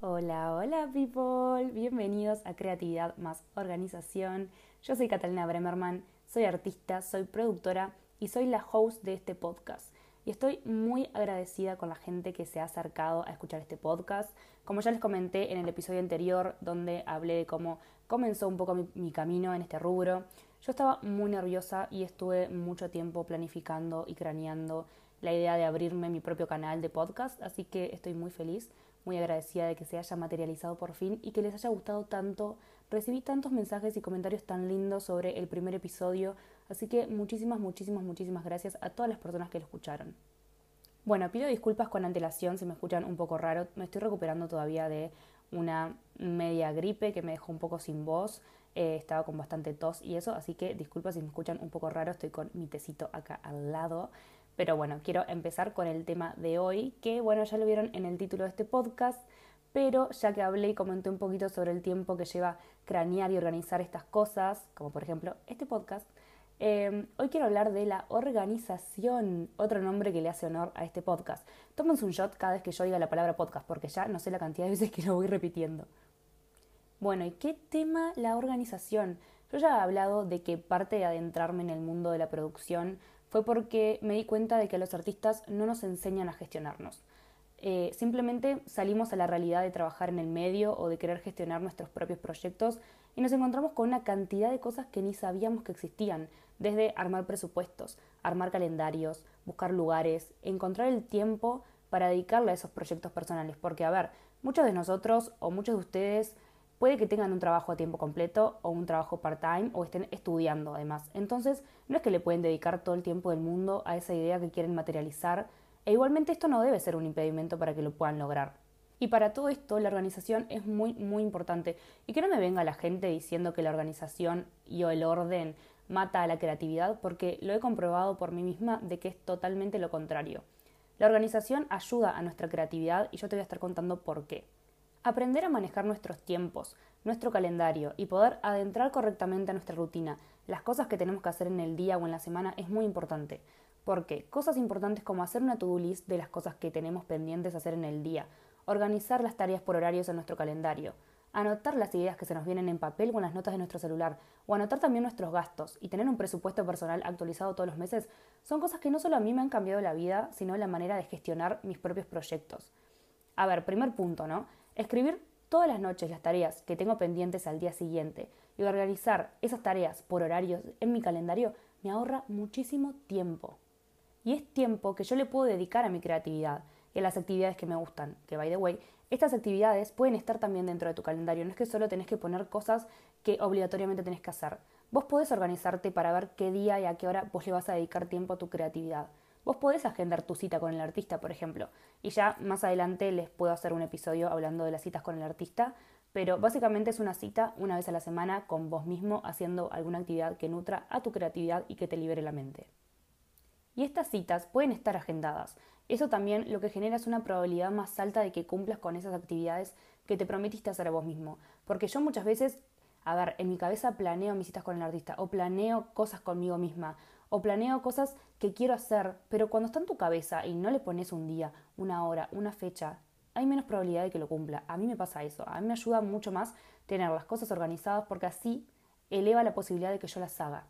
Hola, hola people, bienvenidos a Creatividad más Organización. Yo soy Catalina Bremerman, soy artista, soy productora y soy la host de este podcast. Y estoy muy agradecida con la gente que se ha acercado a escuchar este podcast. Como ya les comenté en el episodio anterior, donde hablé de cómo comenzó un poco mi, camino en este rubro, yo estaba muy nerviosa y estuve mucho tiempo planificando y craneando la idea de abrirme mi propio canal de podcast, así que estoy muy feliz muy agradecida de que se haya materializado por fin y que les haya gustado tanto. Recibí tantos mensajes y comentarios tan lindos sobre el primer episodio, así que muchísimas, muchísimas, muchísimas gracias a todas las personas que lo escucharon. Bueno, pido disculpas con antelación si me escuchan un poco raro, me estoy recuperando todavía de una media gripe que me dejó un poco sin voz, eh, estaba con bastante tos y eso, así que disculpas si me escuchan un poco raro, estoy con mi tecito acá al lado. Pero bueno, quiero empezar con el tema de hoy, que bueno, ya lo vieron en el título de este podcast, pero ya que hablé y comenté un poquito sobre el tiempo que lleva cranear y organizar estas cosas, como por ejemplo este podcast, em, hoy quiero hablar de la organización, otro nombre que le hace honor a este podcast. Tómense un shot cada vez que yo diga la palabra podcast, porque ya no sé la cantidad de veces que lo voy repitiendo. Bueno, ¿y qué tema la organización? Yo ya he hablado de que parte de adentrarme en el mundo de la producción fue porque me di cuenta de que los artistas no nos enseñan a gestionarnos. Eh, simplemente salimos a la realidad de trabajar en el medio o de querer gestionar nuestros propios proyectos y nos encontramos con una cantidad de cosas que ni sabíamos que existían, desde armar presupuestos, armar calendarios, buscar lugares, encontrar el tiempo para dedicarle a esos proyectos personales, porque a ver, muchos de nosotros o muchos de ustedes Puede que tengan un trabajo a tiempo completo o un trabajo part-time o estén estudiando además. Entonces, no es que le pueden dedicar todo el tiempo del mundo a esa idea que quieren materializar e igualmente esto no debe ser un impedimento para que lo puedan lograr. Y para todo esto la organización es muy muy importante y que no me venga la gente diciendo que la organización y o el orden mata a la creatividad porque lo he comprobado por mí misma de que es totalmente lo contrario. La organización ayuda a nuestra creatividad y yo te voy a estar contando por qué. Aprender a manejar nuestros tiempos, nuestro calendario y poder adentrar correctamente a nuestra rutina, las cosas que tenemos que hacer en el día o en la semana es muy importante. Porque cosas importantes como hacer una to-do list de las cosas que tenemos pendientes hacer en el día, organizar las tareas por horarios en nuestro calendario, anotar las ideas que se nos vienen en papel o en las notas de nuestro celular, o anotar también nuestros gastos y tener un presupuesto personal actualizado todos los meses, son cosas que no solo a mí me han cambiado la vida, sino la manera de gestionar mis propios proyectos. A ver, primer punto, ¿no? Escribir todas las noches las tareas que tengo pendientes al día siguiente y organizar esas tareas por horarios en mi calendario me ahorra muchísimo tiempo. Y es tiempo que yo le puedo dedicar a mi creatividad y a las actividades que me gustan, que by the way, estas actividades pueden estar también dentro de tu calendario, no es que solo tenés que poner cosas que obligatoriamente tenés que hacer. Vos podés organizarte para ver qué día y a qué hora vos le vas a dedicar tiempo a tu creatividad. Vos podés agendar tu cita con el artista, por ejemplo, y ya más adelante les puedo hacer un episodio hablando de las citas con el artista, pero básicamente es una cita una vez a la semana con vos mismo haciendo alguna actividad que nutra a tu creatividad y que te libere la mente. Y estas citas pueden estar agendadas. Eso también lo que genera es una probabilidad más alta de que cumplas con esas actividades que te prometiste hacer a vos mismo. Porque yo muchas veces, a ver, en mi cabeza planeo mis citas con el artista o planeo cosas conmigo misma o planeo cosas que quiero hacer, pero cuando está en tu cabeza y no le pones un día, una hora, una fecha, hay menos probabilidad de que lo cumpla. A mí me pasa eso. A mí me ayuda mucho más tener las cosas organizadas porque así eleva la posibilidad de que yo las haga.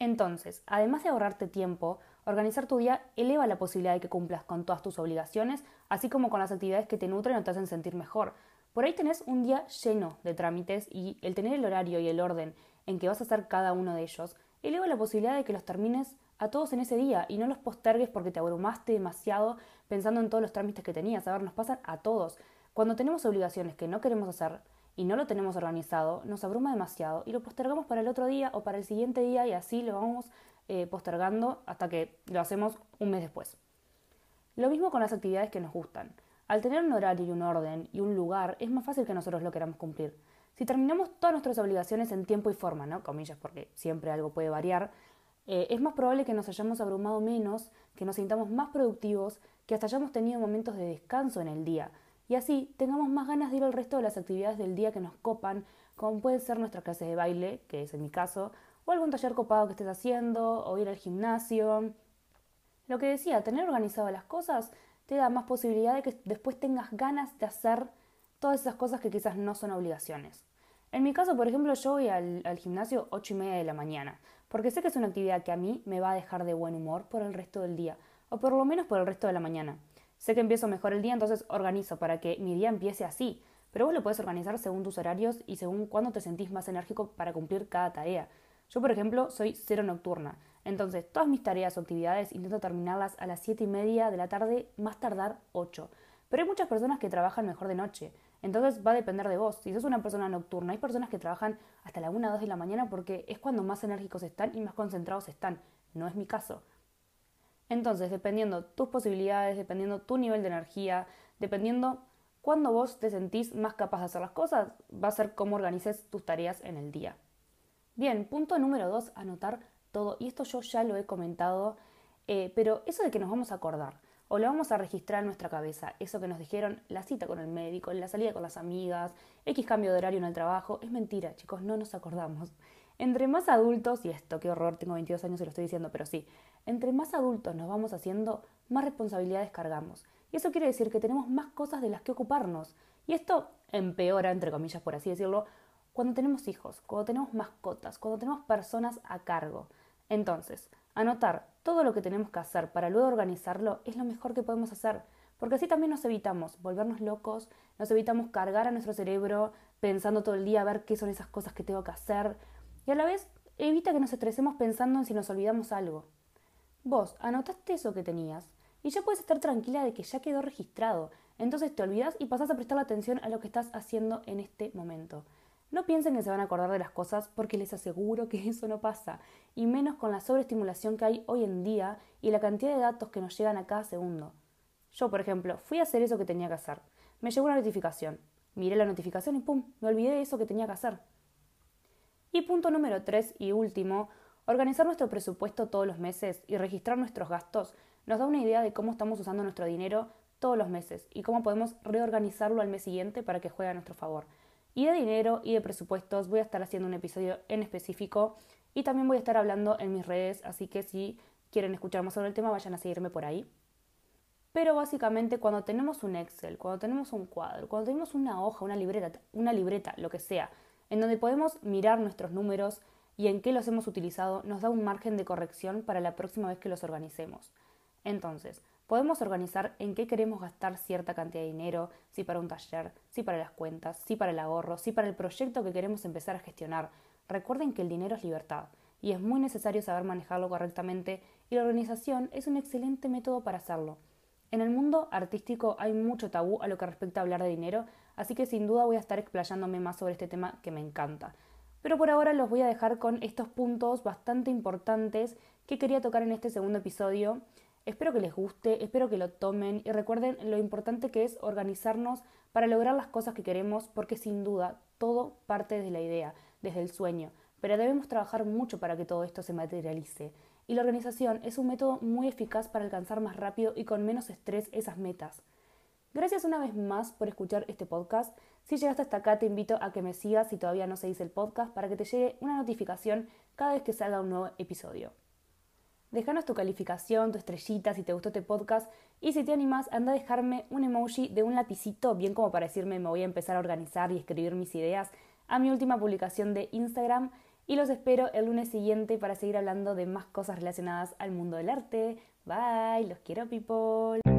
Entonces, además de ahorrarte tiempo, organizar tu día eleva la posibilidad de que cumplas con todas tus obligaciones, así como con las actividades que te nutren o te hacen sentir mejor. Por ahí tenés un día lleno de trámites y el tener el horario y el orden en que vas a hacer cada uno de ellos eleva la posibilidad de que los termines a todos en ese día y no los postergues porque te abrumaste demasiado pensando en todos los trámites que tenías. A ver, nos pasan a todos. Cuando tenemos obligaciones que no queremos hacer y no lo tenemos organizado, nos abruma demasiado y lo postergamos para el otro día o para el siguiente día y así lo vamos eh, postergando hasta que lo hacemos un mes después. Lo mismo con las actividades que nos gustan. Al tener un horario y un orden y un lugar, es más fácil que nosotros lo queramos cumplir. Si terminamos todas nuestras obligaciones en tiempo y forma, ¿no? Comillas, porque siempre algo puede variar, eh, es más probable que nos hayamos abrumado menos, que nos sintamos más productivos, que hasta hayamos tenido momentos de descanso en el día. Y así tengamos más ganas de ir al resto de las actividades del día que nos copan, como puede ser nuestra clase de baile, que es en mi caso, o algún taller copado que estés haciendo, o ir al gimnasio. Lo que decía, tener organizadas las cosas te da más posibilidad de que después tengas ganas de hacer todas esas cosas que quizás no son obligaciones. En mi caso, por ejemplo, yo voy al, al gimnasio 8 y media de la mañana, porque sé que es una actividad que a mí me va a dejar de buen humor por el resto del día, o por lo menos por el resto de la mañana. Sé que empiezo mejor el día, entonces organizo para que mi día empiece así, pero vos lo puedes organizar según tus horarios y según cuándo te sentís más enérgico para cumplir cada tarea. Yo, por ejemplo, soy cero nocturna, entonces todas mis tareas o actividades intento terminarlas a las 7 y media de la tarde, más tardar 8. Pero hay muchas personas que trabajan mejor de noche, entonces va a depender de vos. Si sos una persona nocturna, hay personas que trabajan hasta la 1 o 2 de la mañana porque es cuando más enérgicos están y más concentrados están. No es mi caso. Entonces, dependiendo tus posibilidades, dependiendo tu nivel de energía, dependiendo cuándo vos te sentís más capaz de hacer las cosas, va a ser cómo organices tus tareas en el día. Bien, punto número dos, anotar todo. Y esto yo ya lo he comentado, eh, pero eso de que nos vamos a acordar o lo vamos a registrar en nuestra cabeza, eso que nos dijeron, la cita con el médico, la salida con las amigas, X cambio de horario en el trabajo, es mentira, chicos, no nos acordamos. Entre más adultos, y esto, qué horror, tengo 22 años y lo estoy diciendo, pero sí, entre más adultos nos vamos haciendo, más responsabilidades cargamos. Y eso quiere decir que tenemos más cosas de las que ocuparnos. Y esto empeora, entre comillas, por así decirlo, cuando tenemos hijos, cuando tenemos mascotas, cuando tenemos personas a cargo. Entonces, anotar todo lo que tenemos que hacer para luego organizarlo es lo mejor que podemos hacer, porque así también nos evitamos volvernos locos, nos evitamos cargar a nuestro cerebro pensando todo el día a ver qué son esas cosas que tengo que hacer, y a la vez evita que nos estresemos pensando en si nos olvidamos algo. Vos anotaste eso que tenías y ya puedes estar tranquila de que ya quedó registrado, entonces te olvidas y pasas a prestar atención a lo que estás haciendo en este momento. No piensen que se van a acordar de las cosas porque les aseguro que eso no pasa, y menos con la sobreestimulación que hay hoy en día y la cantidad de datos que nos llegan a cada segundo. Yo, por ejemplo, fui a hacer eso que tenía que hacer. Me llegó una notificación. Miré la notificación y ¡pum! Me olvidé de eso que tenía que hacer. Y punto número tres y último, organizar nuestro presupuesto todos los meses y registrar nuestros gastos nos da una idea de cómo estamos usando nuestro dinero todos los meses y cómo podemos reorganizarlo al mes siguiente para que juegue a nuestro favor. Y de dinero y de presupuestos voy a estar haciendo un episodio en específico y también voy a estar hablando en mis redes, así que si quieren escuchar más sobre el tema vayan a seguirme por ahí. Pero básicamente cuando tenemos un Excel, cuando tenemos un cuadro, cuando tenemos una hoja, una libreta, una libreta, lo que sea, en donde podemos mirar nuestros números y en qué los hemos utilizado, nos da un margen de corrección para la próxima vez que los organicemos. Entonces, podemos organizar en qué queremos gastar cierta cantidad de dinero, si para un taller, si para las cuentas, si para el ahorro, si para el proyecto que queremos empezar a gestionar. Recuerden que el dinero es libertad y es muy necesario saber manejarlo correctamente y la organización es un excelente método para hacerlo. En el mundo artístico hay mucho tabú a lo que respecta a hablar de dinero, así que sin duda voy a estar explayándome más sobre este tema que me encanta. Pero por ahora los voy a dejar con estos puntos bastante importantes que quería tocar en este segundo episodio. Espero que les guste, espero que lo tomen y recuerden lo importante que es organizarnos para lograr las cosas que queremos porque sin duda todo parte desde la idea, desde el sueño, pero debemos trabajar mucho para que todo esto se materialice y la organización es un método muy eficaz para alcanzar más rápido y con menos estrés esas metas. Gracias una vez más por escuchar este podcast. Si llegaste hasta acá te invito a que me sigas si todavía no seguís el podcast para que te llegue una notificación cada vez que salga un nuevo episodio. Déjanos tu calificación, tu estrellita si te gustó este podcast y si te animas anda a dejarme un emoji de un lapicito bien como para decirme me voy a empezar a organizar y escribir mis ideas a mi última publicación de Instagram y los espero el lunes siguiente para seguir hablando de más cosas relacionadas al mundo del arte. Bye, los quiero people.